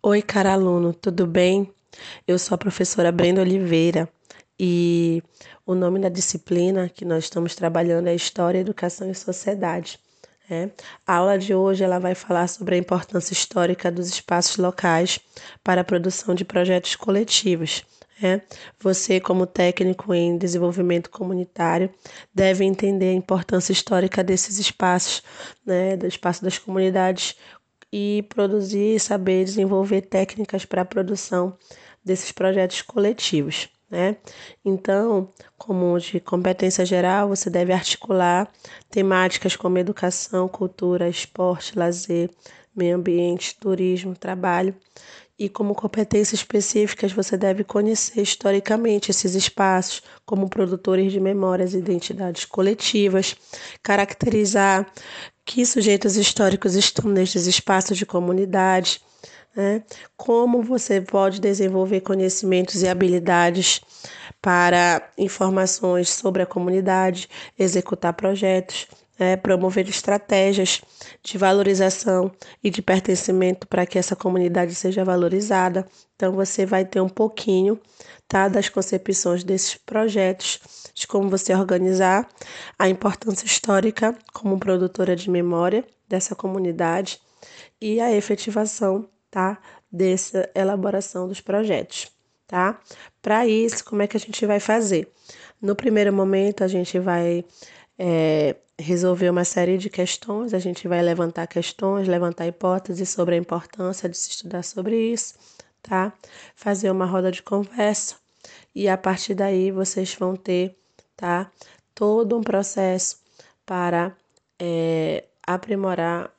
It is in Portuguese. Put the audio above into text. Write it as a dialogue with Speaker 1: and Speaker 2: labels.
Speaker 1: Oi, cara aluno, tudo bem? Eu sou a professora Brenda Oliveira e o nome da disciplina que nós estamos trabalhando é História, Educação e Sociedade. É. A aula de hoje ela vai falar sobre a importância histórica dos espaços locais para a produção de projetos coletivos. É. Você, como técnico em desenvolvimento comunitário, deve entender a importância histórica desses espaços, né, do espaço das comunidades e produzir saber desenvolver técnicas para a produção desses projetos coletivos. Né? Então, como de competência geral, você deve articular temáticas como educação, cultura, esporte, lazer, meio ambiente, turismo, trabalho. E como competências específicas, você deve conhecer historicamente esses espaços como produtores de memórias e identidades coletivas, caracterizar que sujeitos históricos estão nestes espaços de comunidade, né? como você pode desenvolver conhecimentos e habilidades para informações sobre a comunidade, executar projetos, né? promover estratégias de valorização e de pertencimento para que essa comunidade seja valorizada. Então, você vai ter um pouquinho tá, das concepções desses projetos de como você organizar a importância histórica como produtora de memória dessa comunidade e a efetivação, tá, dessa elaboração dos projetos, tá? Para isso, como é que a gente vai fazer? No primeiro momento, a gente vai é, resolver uma série de questões, a gente vai levantar questões, levantar hipóteses sobre a importância de se estudar sobre isso, tá? Fazer uma roda de conversa e a partir daí vocês vão ter tá? Todo um processo para é, aprimorar